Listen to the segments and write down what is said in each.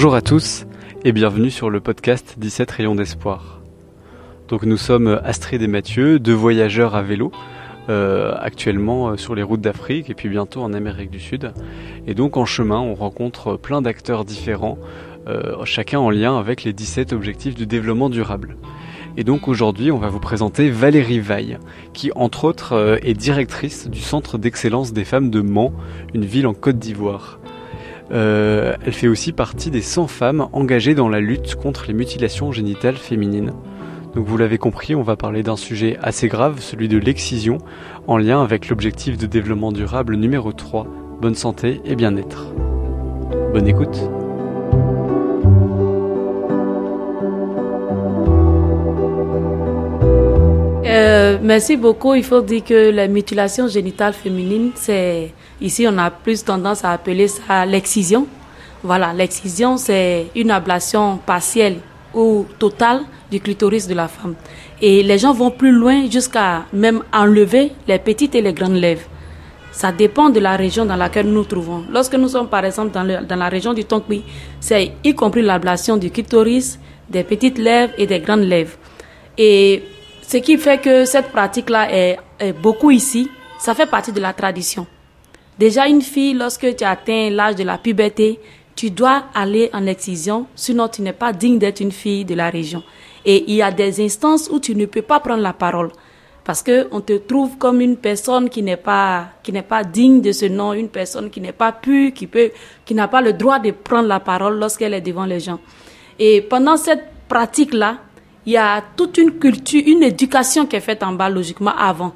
Bonjour à tous et bienvenue sur le podcast 17 rayons d'espoir. Donc nous sommes Astrid et Mathieu, deux voyageurs à vélo, euh, actuellement euh, sur les routes d'Afrique et puis bientôt en Amérique du Sud. Et donc en chemin, on rencontre plein d'acteurs différents, euh, chacun en lien avec les 17 objectifs du développement durable. Et donc aujourd'hui, on va vous présenter Valérie Vaille, qui entre autres est directrice du Centre d'excellence des femmes de Mans, une ville en Côte d'Ivoire. Elle fait aussi partie des 100 femmes engagées dans la lutte contre les mutilations génitales féminines. Donc vous l'avez compris, on va parler d'un sujet assez grave, celui de l'excision, en lien avec l'objectif de développement durable numéro 3, bonne santé et bien-être. Bonne écoute. Euh, merci beaucoup. Il faut dire que la mutilation génitale féminine, c'est ici on a plus tendance à appeler ça l'excision. Voilà, l'excision c'est une ablation partielle ou totale du clitoris de la femme. Et les gens vont plus loin jusqu'à même enlever les petites et les grandes lèvres. Ça dépend de la région dans laquelle nous nous trouvons. Lorsque nous sommes par exemple dans, la région du Tonkwi, c'est y compris l'ablation du clitoris, des petites lèvres et des grandes lèvres. Et ce qui fait que cette pratique-là est beaucoup ici, ça fait partie de la tradition. Déjà, une fille, lorsque tu atteins l'âge de la puberté, tu dois aller en excision, sinon tu n'es pas digne d'être une fille de la région. Et il y a des instances où tu ne peux pas prendre la parole parce que on te trouve comme une personne qui n'est pas pas digne de ce nom, une personne qui n'est pas pure, qui qui n'a pas le droit de prendre la parole lorsqu'elle est devant les gens. Et pendant cette pratique là, il y a toute une culture, une éducation qui est faite en bas logiquement avant.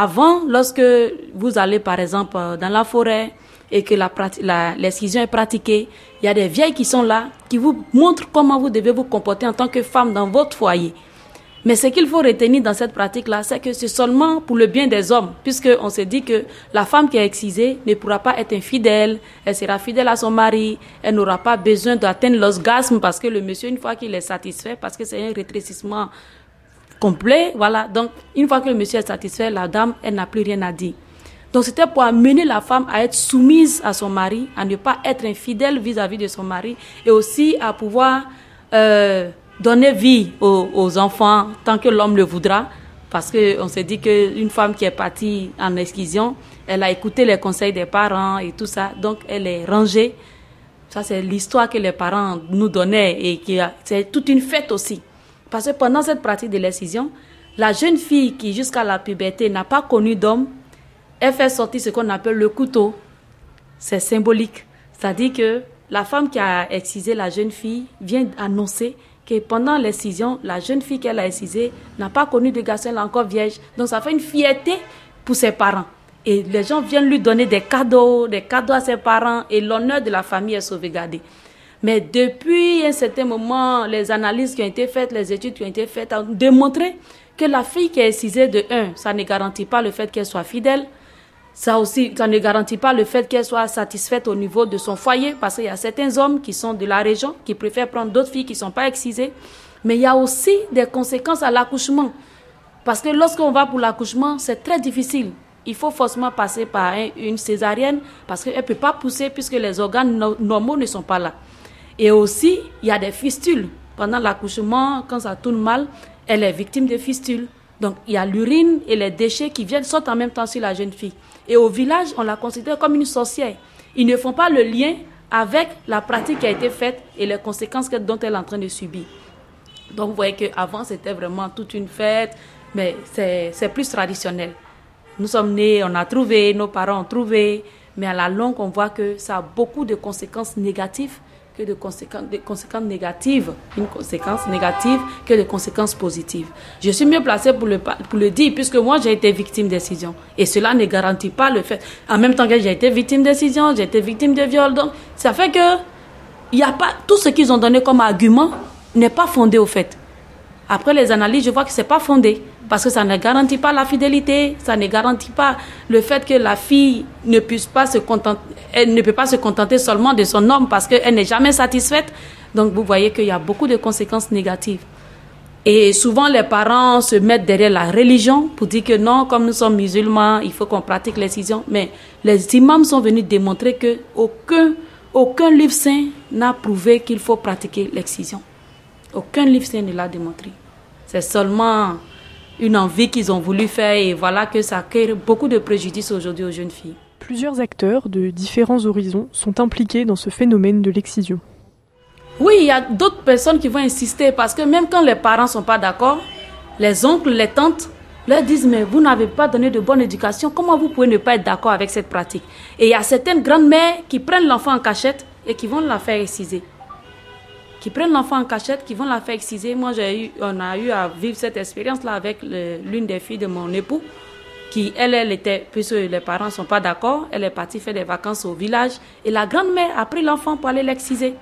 Avant, lorsque vous allez par exemple dans la forêt, et que l'excision est pratiquée, il y a des vieilles qui sont là, qui vous montrent comment vous devez vous comporter en tant que femme dans votre foyer. Mais ce qu'il faut retenir dans cette pratique-là, c'est que c'est seulement pour le bien des hommes, puisqu'on se dit que la femme qui est excisée ne pourra pas être infidèle, elle sera fidèle à son mari, elle n'aura pas besoin d'atteindre l'orgasme parce que le monsieur, une fois qu'il est satisfait, parce que c'est un rétrécissement complet, voilà. Donc, une fois que le monsieur est satisfait, la dame, elle n'a plus rien à dire. Donc c'était pour amener la femme à être soumise à son mari, à ne pas être infidèle vis-à-vis de son mari et aussi à pouvoir euh, donner vie aux, enfants tant que l'homme le voudra. Parce qu'on s'est dit qu'une femme qui est partie en excision, elle a écouté les conseils des parents et tout ça, donc elle est rangée. Ça, c'est l'histoire que les parents nous donnaient et c'est toute une fête aussi. Parce que pendant cette pratique de l'excision, la jeune fille qui jusqu'à la puberté n'a pas connu d'homme elle fait sortir ce qu'on appelle le couteau. C'est symbolique. C'est-à-dire que la femme qui a excisé la jeune fille vient annoncer que pendant l'excision, la jeune fille qu'elle a excisée n'a pas connu de garçon, elle est encore vierge. Donc ça fait une fierté pour ses parents. Et les gens viennent lui donner des cadeaux, des cadeaux à ses parents et l'honneur de la famille est sauvegardé. Mais depuis un certain moment, les analyses qui ont été faites, les études qui ont été faites ont démontré que la fille qui est excisée de 1, ça ne garantit pas le fait qu'elle soit fidèle, ça aussi, ça ne garantit pas le fait qu'elle soit satisfaite au niveau de son foyer, parce qu'il y a certains hommes qui sont de la région, qui préfèrent prendre d'autres filles qui ne sont pas excisées. Mais il y a aussi des conséquences à l'accouchement. Parce que lorsqu'on va pour l'accouchement, c'est très difficile. Il faut forcément passer par une césarienne, parce qu'elle ne peut pas pousser puisque les organes normaux ne sont pas là. Et aussi, il y a des fistules. Pendant l'accouchement, quand ça tourne mal, elle est victime de fistules. Donc, il y a l'urine et les déchets qui viennent sortent en même temps sur la jeune fille. Et au village, on la considère comme une sorcière. Ils ne font pas le lien avec la pratique qui a été faite et les conséquences dont elle est en train de subir. Donc, vous voyez qu'avant, c'était vraiment toute une fête, mais c'est plus traditionnel. Nous sommes nés, on a trouvé, nos parents ont trouvé, mais à la longue, on voit que ça a beaucoup de conséquences négatives que de conséquences, conséquences négatives, une conséquence négative que de conséquences positives. Je suis mieux placée pour le, pour le dire, puisque moi j'ai été victime d'excision. Et cela ne garantit pas le fait. En même temps que j'ai été victime d'excision, j'ai été victime de viol. Donc, ça fait que y a pas, tout ce qu'ils ont donné comme argument n'est pas fondé au fait. Après les analyses, je vois que c'est pas fondé parce que ça ne garantit pas la fidélité, ça ne garantit pas le fait que la fille ne puisse pas se contenter, elle ne peut pas se contenter seulement de son homme parce qu'elle n'est jamais satisfaite. Donc vous voyez qu'il y a beaucoup de conséquences négatives. Et souvent les parents se mettent derrière la religion pour dire que non, comme nous sommes musulmans, il faut qu'on pratique l'excision. Mais les imams sont venus démontrer que aucun aucun livre saint n'a prouvé qu'il faut pratiquer l'excision. Aucun livre saint ne l'a démontré. C'est seulement une envie qu'ils ont voulu faire et voilà que ça crée beaucoup de préjudices aujourd'hui aux jeunes filles. Plusieurs acteurs de différents horizons sont impliqués dans ce phénomène de l'excision. Oui, il y a d'autres personnes qui vont insister parce que même quand les parents ne sont pas d'accord, les oncles, les tantes leur disent mais vous n'avez pas donné de bonne éducation, comment vous pouvez ne pas être d'accord avec cette pratique? Et il y a certaines grandes-mères qui prennent l'enfant en cachette et qui vont la faire exciser. Qui prennent l'enfant en cachette, qui vont la faire exciser. Moi, j'ai eu, on a eu à vivre cette expérience-là avec l'une des filles de mon époux, qui, elle, elle était, puisque les parents ne sont pas d'accord, elle est partie faire des vacances au village et la grand-mère a pris l'enfant pour aller l'exciser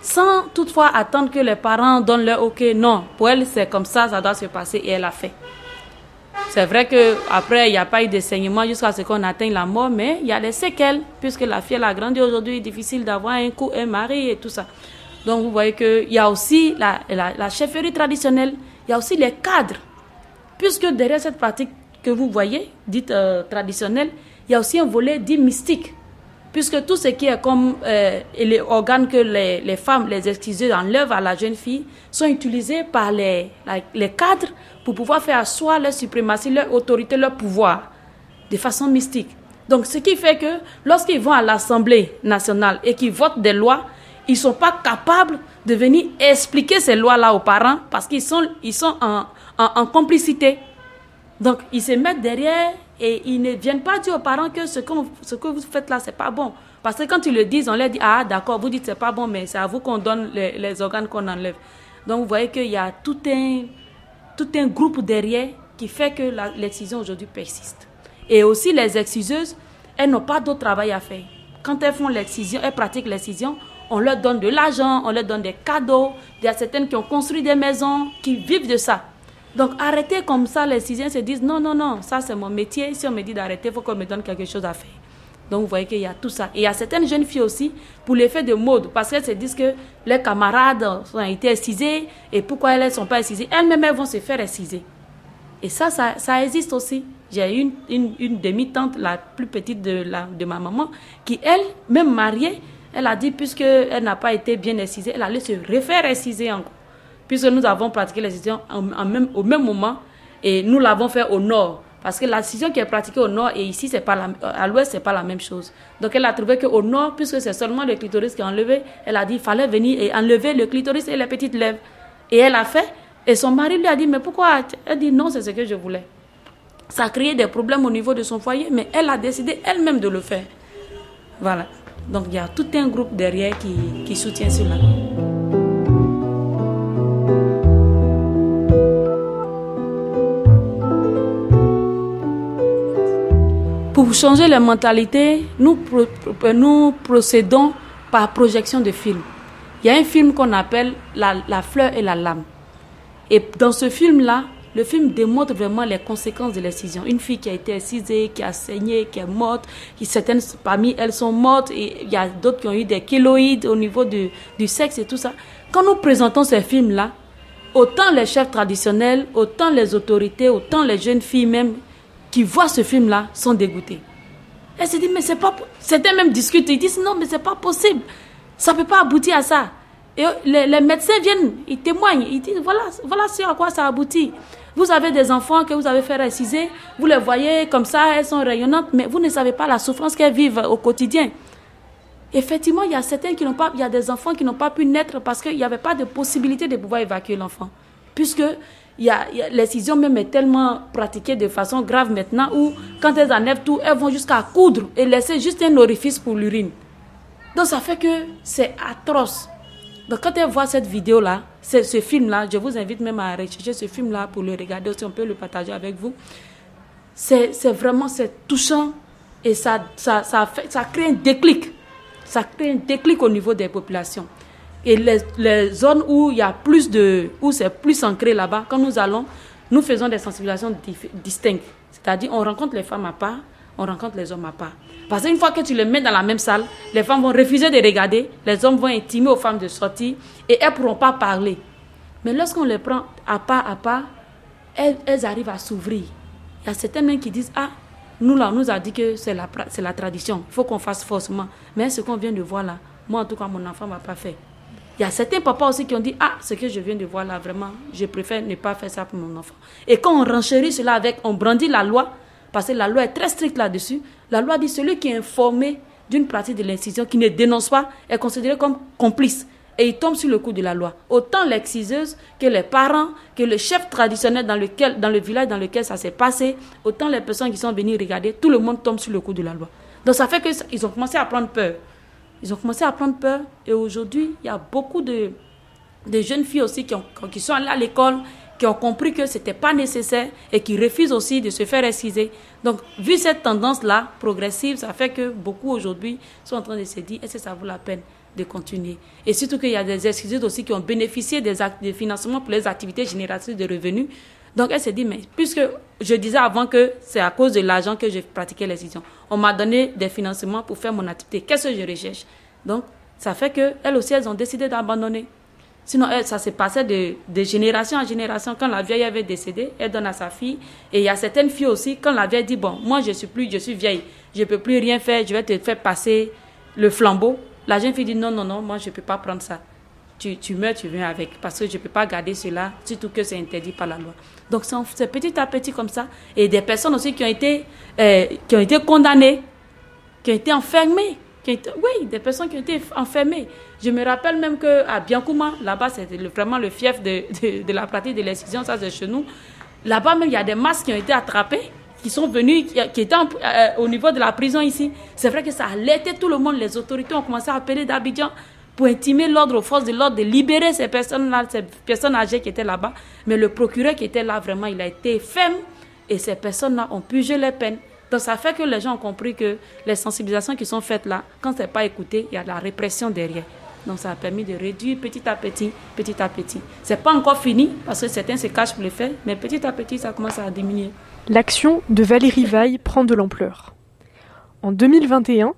sans toutefois attendre que les parents donnent leur OK. Non, pour elle, c'est comme ça, ça doit se passer et elle a fait. C'est vrai qu'après, il n'y a pas eu de saignement jusqu'à ce qu'on atteigne la mort, mais il y a des séquelles, puisque la fille a grandi aujourd'hui, difficile d'avoir un coup, un mari et tout ça. Donc vous voyez qu'il y a aussi la, la, chefferie traditionnelle, il y a aussi les cadres, puisque derrière cette pratique que vous voyez, dite euh, traditionnelle, il y a aussi un volet dit mystique puisque tout ce qui est comme euh, les organes que les, les femmes, les exciseurs enlèvent à la jeune fille, sont utilisés par les, les cadres pour pouvoir faire asseoir leur suprématie, leur autorité, leur pouvoir, de façon mystique. Donc, ce qui fait que lorsqu'ils vont à l'Assemblée nationale et qu'ils votent des lois, ils ne sont pas capables de venir expliquer ces lois-là aux parents parce qu'ils sont, ils sont en, en, complicité. Donc, ils se mettent derrière et ils ne viennent pas dire aux parents que ce que, ce que vous faites là, c'est pas bon. Parce que quand ils le disent, on leur dit, ah d'accord, vous dites c'est pas bon, mais c'est à vous qu'on donne les, les organes qu'on enlève. Donc vous voyez qu'il y a tout un, tout un groupe derrière qui fait que l'excision aujourd'hui persiste. Et aussi les exciseuses, elles n'ont pas d'autre travail à faire. Quand elles font l'excision, elles pratiquent l'excision, on leur donne de l'argent, on leur donne des cadeaux. Il y a certaines qui ont construit des maisons, qui vivent de ça. Donc arrêtez comme ça, les sixièmes se disent non, non, non, ça c'est mon métier. Si on me dit d'arrêter, il faut qu'on me donne quelque chose à faire. Donc vous voyez qu'il y a tout ça. Et il y a certaines jeunes filles aussi, pour l'effet de mode, parce qu'elles se disent que leurs camarades ont été excisés et pourquoi elles ne sont pas excisées. Elles-mêmes vont se faire exciser. Et ça, ça, existe aussi. J'ai une, une, une demi-tante, la plus petite de, la, de ma maman, qui, elle, même mariée, elle a dit, puisqu'elle n'a pas été bien excisée, elle allait se refaire exciser encore puisque nous avons pratiqué en, même, au même moment et nous l'avons fait au nord. Parce que la scission qui est pratiquée au nord et ici, pas à l'ouest, c'est pas la même chose. Donc elle a trouvé qu'au nord, puisque c'est seulement le clitoris qui est enlevé, elle a dit qu'il fallait venir et enlever le clitoris et les petites lèvres. Et elle a fait. Et son mari lui a dit, mais pourquoi? Elle dit, non, c'est ce que je voulais. Ça a créé des problèmes au niveau de son foyer, mais elle a décidé elle-même de le faire. Voilà. Donc il y a tout un groupe derrière qui, soutient cela. Pour changer les mentalités, nous, nous procédons par projection de films. Il y a un film qu'on appelle la, fleur et la lame. Et dans ce film-là, le film démontre vraiment les conséquences de l'excision. Une fille qui a été excisée, qui a saigné, qui est morte, qui, certaines parmi elles sont mortes, et il y a d'autres qui ont eu des kéloïdes au niveau du, sexe et tout ça. Quand nous présentons ces films-là, autant les chefs traditionnels, autant les autorités, autant les jeunes filles même, qui voient ce film-là sont dégoûtés. Elle se dit, mais c'est pas. Certains même discutent, ils disent, non, mais c'est pas possible. Ça peut pas aboutir à ça. Et les, les, médecins viennent, ils témoignent, ils disent, voilà, voilà ce à quoi ça aboutit. Vous avez des enfants que vous avez fait réciser, vous les voyez comme ça, elles sont rayonnantes, mais vous ne savez pas la souffrance qu'elles vivent au quotidien. Effectivement, il y a certains qui n'ont pas, il y a des enfants qui n'ont pas pu naître parce qu'il n'y avait pas de possibilité de pouvoir évacuer l'enfant. Puisque il y a, l'excision même est tellement pratiquée de façon grave maintenant où quand elles enlèvent tout, elles vont jusqu'à coudre et laisser juste un orifice pour l'urine. Donc ça fait que c'est atroce. Donc quand elles voient cette vidéo-là, ce film-là, je vous invite même à rechercher ce film-là pour le regarder, si on peut le partager avec vous. C'est vraiment touchant et ça, ça, ça, crée un déclic. Ça crée un déclic au niveau des populations. Et les, zones où il y a plus de, où c'est plus ancré là-bas, quand nous allons, nous faisons des sensibilisations distinctes. C'est-à-dire, on rencontre les femmes à part, on rencontre les hommes à part. Parce qu'une fois que tu les mets dans la même salle, les femmes vont refuser de regarder, les hommes vont intimer aux femmes de sortir et elles ne pourront pas parler. Mais lorsqu'on les prend à part à part, elles, arrivent à s'ouvrir. Il y a certaines qui disent Ah, nous là, on nous a dit que c'est la, c'est la tradition, il faut qu'on fasse forcément. Mais ce qu'on vient de voir là, moi en tout cas, mon enfant ne m'a pas fait. Il y a certains papas aussi qui ont dit Ah, ce que je viens de voir là, vraiment, je préfère ne pas faire ça pour mon enfant. Et quand on renchérit cela avec, on brandit la loi, parce que la loi est très stricte là-dessus, la loi dit celui qui est informé d'une pratique de l'incision, qui ne dénonce pas, est considéré comme complice. Et il tombe sur le coup de la loi. Autant l'exciseuse que les parents, que le chef traditionnel dans, lequel, dans le village dans lequel ça s'est passé, autant les personnes qui sont venues regarder, tout le monde tombe sur le coup de la loi. Donc ça fait qu'ils ont commencé à prendre peur. Ils ont commencé à prendre peur et aujourd'hui, il y a beaucoup de, jeunes filles aussi qui, qui sont allées à l'école, qui ont compris que ce n'était pas nécessaire et qui refusent aussi de se faire exciser. Donc, vu cette tendance-là, progressive, ça fait que beaucoup aujourd'hui sont en train de se dire, est-ce que ça vaut la peine de continuer? Et surtout qu'il y a des excisés aussi qui ont bénéficié des, financements pour les activités génératrices de revenus. Donc, elle s'est dit, mais puisque je disais avant que c'est à cause de l'argent que j'ai pratiqué l'excision, on m'a donné des financements pour faire mon activité. Qu'est-ce que je recherche? Donc, ça fait qu'elles aussi, elles ont décidé d'abandonner. Sinon, ça se passait de, génération en génération. Quand la vieille avait décédé, elle donne à sa fille. Et il y a certaines filles aussi, quand la vieille dit, bon, moi je suis plus, je suis vieille, je ne peux plus rien faire, je vais te faire passer le flambeau. La jeune fille dit, non, non, non, moi je ne peux pas prendre ça. Tu, tu meurs, tu viens avec. Parce que je ne peux pas garder cela, surtout que c'est interdit par la loi. Donc c'est petit à petit comme ça. Et des personnes aussi qui ont été, euh, qui ont été condamnées, qui ont été enfermées. Oui, des personnes qui ont été enfermées. Je me rappelle même qu'à Biancouma, là-bas, c'était vraiment le fief de, la pratique de l'excision, ça c'est chez nous. Là-bas même, il y a des masques qui ont été attrapés, qui sont venus, qui, étaient euh, au niveau de la prison ici. C'est vrai que ça a alerté tout le monde. Les autorités ont commencé à appeler d'Abidjan pour intimer l'ordre aux forces de l'ordre de libérer ces personnes-là, ces personnes âgées qui étaient là-bas. Mais le procureur qui était là, vraiment, il a été ferme et ces personnes-là ont purgé les peines. Donc ça fait que les gens ont compris que les sensibilisations qui sont faites là, quand ce n'est pas écouté, il y a de la répression derrière. Donc ça a permis de réduire petit à petit, petit à petit. Ce n'est pas encore fini parce que certains se cachent pour le faire, mais petit à petit, ça commence à diminuer. L'action de Valérie Vaille prend de l'ampleur. En 2021,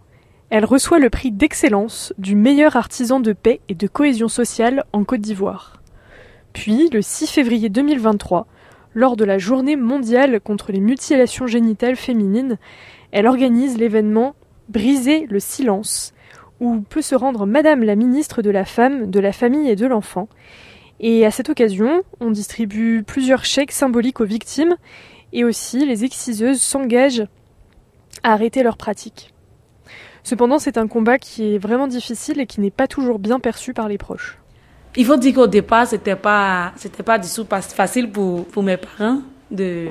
elle reçoit le prix d'excellence du meilleur artisan de paix et de cohésion sociale en Côte d'Ivoire. Puis, le 6 février 2023, lors de la journée mondiale contre les mutilations génitales féminines, elle organise l'événement Briser le silence, où peut se rendre Madame la ministre de la Femme, de la Famille et de l'Enfant. Et à cette occasion, on distribue plusieurs chèques symboliques aux victimes, et aussi les exciseuses s'engagent à arrêter leur pratique. Cependant, c'est un combat qui est vraiment difficile et qui n'est pas toujours bien perçu par les proches. Il faut dire qu'au départ, c'était pas, c'était pas du tout facile pour, pour mes parents de,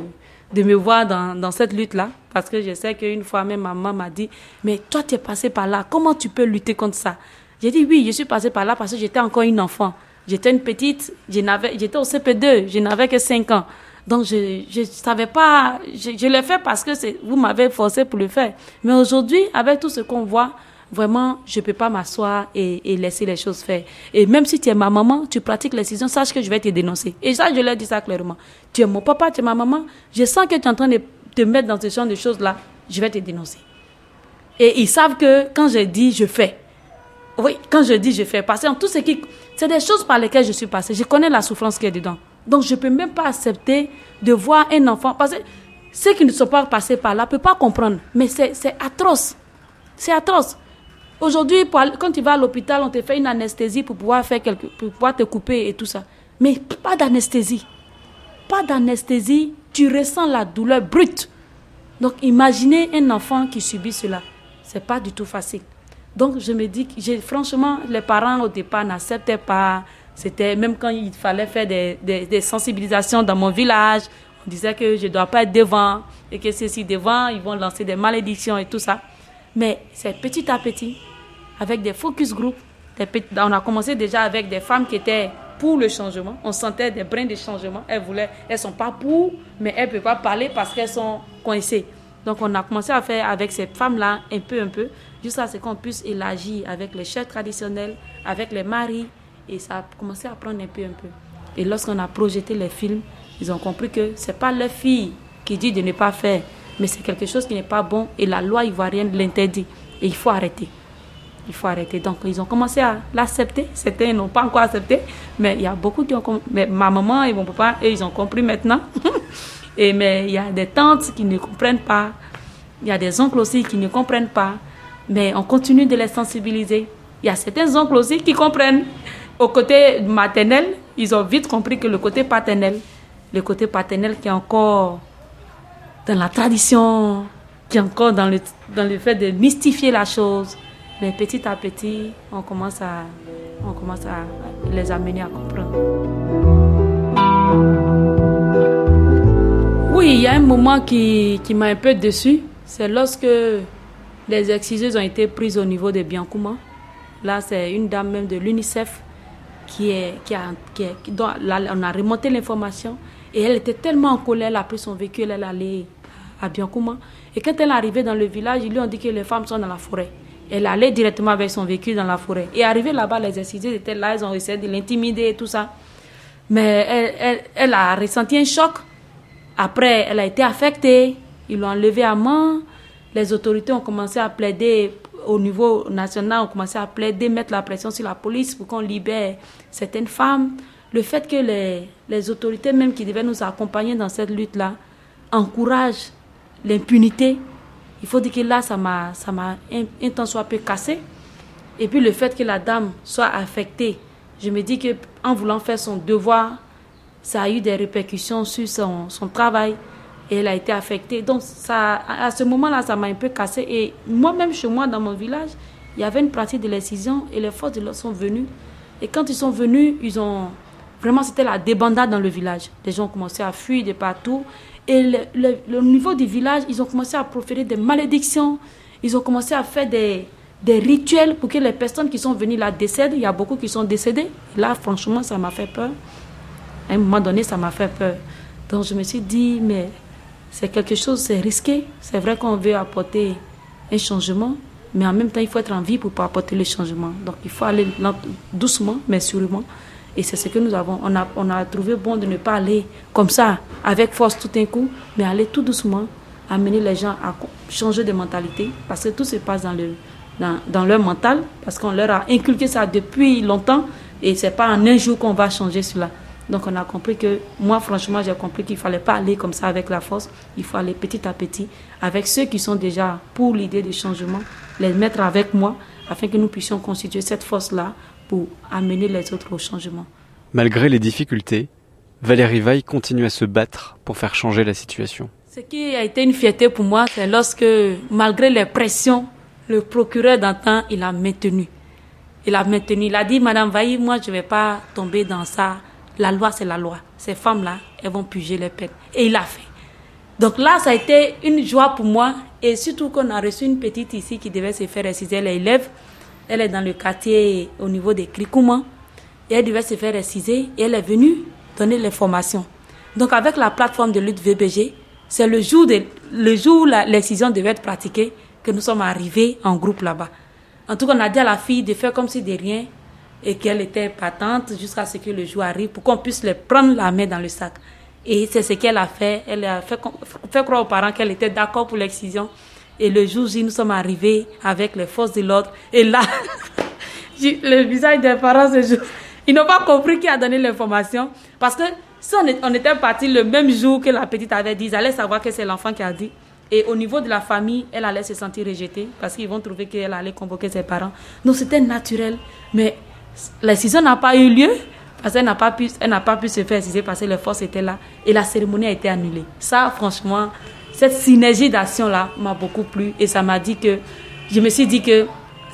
de me voir dans, dans cette lutte-là. Parce que je sais qu'une fois, même ma maman m'a dit, mais toi, tu es passé par là, comment tu peux lutter contre ça? J'ai dit, oui, je suis passé par là parce que j'étais encore une enfant. J'étais une petite, j'étais au CP2, je n'avais que 5 ans. Donc, je ne savais pas, je, je l'ai fait parce que vous m'avez forcé pour le faire. Mais aujourd'hui, avec tout ce qu'on voit, vraiment, je ne peux pas m'asseoir et, laisser les choses faire. Et même si tu es ma maman, tu pratiques l'excision, sache que je vais te dénoncer. Et ça, je leur dis ça clairement. Tu es mon papa, tu es ma maman, je sens que tu es en train de te mettre dans ce genre de choses-là, je vais te dénoncer. Et ils savent que quand je dis, je fais. Oui, quand je dis, je fais. Parce que tout ce qui... C'est des choses par lesquelles je suis passée. Je connais la souffrance qu'il y a dedans. Donc, je ne peux même pas accepter de voir un enfant. Parce que ceux qui ne sont pas passés par là ne peuvent pas comprendre. Mais c'est atroce. C'est atroce. Aujourd'hui, quand tu vas à l'hôpital, on te fait une anesthésie pour pouvoir, faire quelque, pour pouvoir te couper et tout ça. Mais pas d'anesthésie. Pas d'anesthésie. Tu ressens la douleur brute. Donc, imaginez un enfant qui subit cela. C'est pas du tout facile. Donc, je me dis que, franchement, les parents au départ n'acceptaient pas c'était même quand il fallait faire des, des, sensibilisations dans mon village, on disait que je ne dois pas être devant et que ceux-ci devant, ils vont lancer des malédictions et tout ça. Mais c'est petit à petit, avec des focus group, on a commencé déjà avec des femmes qui étaient pour le changement. On sentait des brins de changement. Elles voulaient, elles sont pas pour, mais elles ne peuvent pas parler parce qu'elles sont coincées. Donc on a commencé à faire avec ces femmes-là un peu, un peu, jusqu'à ce qu'on puisse élargir avec les chefs traditionnels, avec les maris, et ça a commencé à prendre un peu, un peu. Et lorsqu'on a projeté les films, ils ont compris que ce n'est pas leur fille qui dit de ne pas faire, mais c'est quelque chose qui n'est pas bon et la loi ivoirienne l'interdit. Et il faut arrêter. Il faut arrêter. Donc, ils ont commencé à l'accepter. Certains n'ont pas encore accepté, mais il y a beaucoup qui ont mais Ma maman et mon papa, et ils ont compris maintenant. et, mais il y a des tantes qui ne comprennent pas. Il y a des oncles aussi qui ne comprennent pas, mais on continue de les sensibiliser. Il y a certains oncles aussi qui comprennent. Au côté maternel, ils ont vite compris que le côté paternel, le côté paternel qui est encore dans la tradition, qui est encore dans le, dans le fait de mystifier la chose. Mais petit à petit, on commence à, on commence à les amener à comprendre. Oui, il y a un moment qui, qui m'a un peu déçu. C'est lorsque les exciseuses ont été prises au niveau de Biancouma. Là, c'est une dame même de l'UNICEF qui est, qui a, qui on a remonté l'information et elle était tellement en colère, elle a pris son véhicule, elle allait à Biancouma. Et quand elle est arrivée dans le village, ils lui ont dit que les femmes sont dans la forêt. Elle allait directement avec son véhicule dans la forêt. Et arrivée là-bas, les exciseuses étaient là, ils ont essayé de l'intimider et tout ça. Mais elle, elle, elle, a ressenti un choc. Après, elle a été affectée. Ils l'ont enlevée à main. Les autorités ont commencé à plaider au niveau national, ont commencé à plaider, mettre la pression sur la police pour qu'on libère certaines femmes. Le fait que les, les autorités même qui devaient nous accompagner dans cette lutte-là encouragent l'impunité, il faut dire que là, ça m'a, un, un temps soit peu cassé. Et puis le fait que la dame soit affectée, je me dis que en voulant faire son devoir, ça a eu des répercussions sur son, son travail et elle a été affectée. Donc ça, à ce moment-là, ça m'a un peu cassé. Et moi-même, chez moi, dans mon village, il y avait une pratique de l'excision et les forces de l'ordre sont venues. Et quand ils sont venus, ils ont vraiment c'était la débandade dans le village. Les gens ont commencé à fuir de partout. Et le, niveau du village, ils ont commencé à proférer des malédictions. Ils ont commencé à faire des, des rituels pour que les personnes qui sont venues là décèdent. Il y a beaucoup qui sont décédés. Là, franchement, ça m'a fait peur. À un moment donné, ça m'a fait peur. Donc je me suis dit, mais c'est quelque chose, c'est risqué. C'est vrai qu'on veut apporter un changement, mais en même temps, il faut être en vie pour apporter le changement. Donc il faut aller doucement, mais sûrement. Et c'est ce que nous avons. On a, on a trouvé bon de ne pas aller comme ça, avec force tout un coup, mais aller tout doucement, amener les gens à changer de mentalité, parce que tout se passe dans, le, dans, leur mental, parce qu'on leur a inculqué ça depuis longtemps, et c'est pas en un jour qu'on va changer cela. Donc on a compris que, moi franchement, j'ai compris qu'il ne fallait pas aller comme ça avec la force, il faut aller petit à petit avec ceux qui sont déjà pour l'idée de changement, les mettre avec moi afin que nous puissions constituer cette force-là pour amener les autres au changement. Malgré les difficultés, Valérie Vaille continue à se battre pour faire changer la situation. Ce qui a été une fierté pour moi, c'est lorsque, malgré les pressions, le procureur d'antan, il a maintenu. Il a maintenu. Il a dit, Madame Vaille, moi, je ne vais pas tomber dans ça la loi, c'est la loi. Ces femmes-là, elles vont puger les peines. Et il a fait. Donc là, ça a été une joie pour moi. Et surtout qu'on a reçu une petite ici qui devait se faire réciser. Elle est élève. Elle est dans le quartier au niveau des Krikouma. Et elle devait se faire réciser. Et elle est venue donner les formations. Donc avec la plateforme de lutte VBG, c'est le jour, de, le jour où l'excision devait être pratiquée que nous sommes arrivés en groupe là-bas. En tout cas, on a dit à la fille de faire comme si de rien et qu'elle était patente jusqu'à ce que le jour arrive pour qu'on puisse les prendre la main dans le sac. Et c'est ce qu'elle a fait. Elle a fait, fait croire aux parents qu'elle était d'accord pour l'excision. Et le jour J, nous sommes arrivés avec les forces de l'ordre. Et là, le visage des parents ce jour, ils n'ont pas compris qui a donné l'information. Parce que si on, était parti le même jour que la petite avait dit, ils allaient savoir que c'est l'enfant qui a dit. Et au niveau de la famille, elle allait se sentir rejetée parce qu'ils vont trouver qu'elle allait convoquer ses parents. Donc c'était naturel. Mais la décision n'a pas eu lieu parce qu'elle n'a pas pu, elle n'a pas pu se faire exciser parce que les forces étaient là et la cérémonie a été annulée. Ça, franchement, cette synergie d'action là m'a beaucoup plu et ça m'a dit que je me suis dit que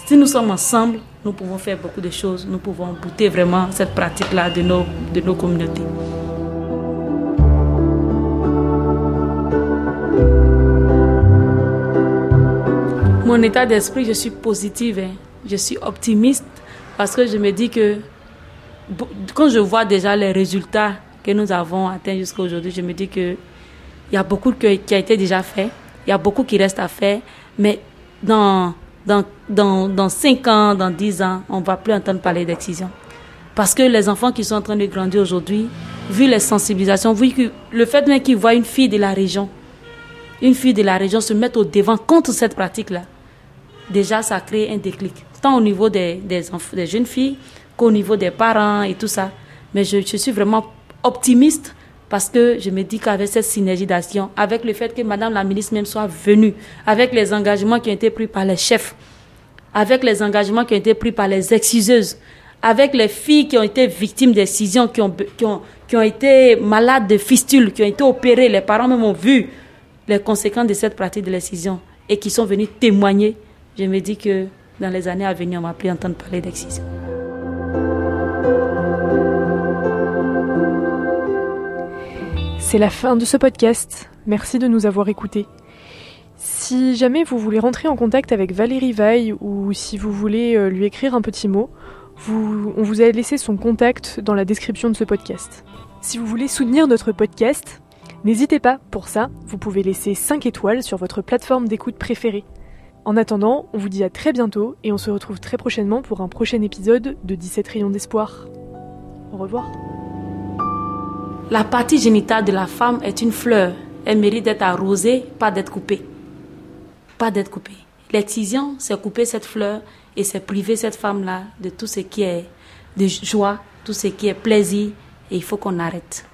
si nous sommes ensemble, nous pouvons faire beaucoup de choses, nous pouvons bouter vraiment cette pratique là de nos de nos communautés. Mon état d'esprit, je suis positive, hein. je suis optimiste parce que je me dis que quand je vois déjà les résultats que nous avons atteints jusqu'à aujourd'hui, je me dis que il y a beaucoup qui a été déjà fait, il y a beaucoup qui reste à faire, mais dans dans dans dans 5 ans, dans 10 ans, on va plus entendre parler d'excision. Parce que les enfants qui sont en train de grandir aujourd'hui, vu les sensibilisations, vu que le fait même qu'ils voient une fille de la région, une fille de la région se mettre au devant contre cette pratique-là, déjà ça crée un déclic, tant au niveau des, des, des jeunes filles qu'au niveau des parents et tout ça. Mais je, je, suis vraiment optimiste Parce que je me dis qu'avec cette synergie d'action, avec le fait que Madame la ministre même soit venue, avec les engagements qui ont été pris par les chefs, avec les engagements qui ont été pris par les exciseuses, avec les filles qui ont été victimes d'excision, qui ont, qui, ont, qui ont été malades de fistules, qui ont été opérées, les parents même ont vu les conséquences de cette pratique de l'excision et qui sont venus témoigner, je me dis que dans les années à venir, on va plus entendre parler d'excision. C'est la fin de ce podcast. Merci de nous avoir écoutés. Si jamais vous voulez rentrer en contact avec Valérie Vaille ou si vous voulez euh, lui écrire un petit mot, on vous a laissé son contact dans la description de ce podcast. Si vous voulez soutenir notre podcast, n'hésitez pas, pour ça, vous pouvez laisser 5 étoiles sur votre plateforme d'écoute préférée. En attendant, on vous dit à très bientôt et on se retrouve très prochainement pour un prochain épisode de 17 rayons d'espoir. Au revoir. La partie génitale de la femme est une fleur. Elle mérite d'être arrosée, pas d'être coupée. Pas d'être coupée. L'excision, c'est couper cette fleur et c'est priver cette femme-là de tout ce qui est de joie, tout ce qui est plaisir. Et il faut qu'on arrête.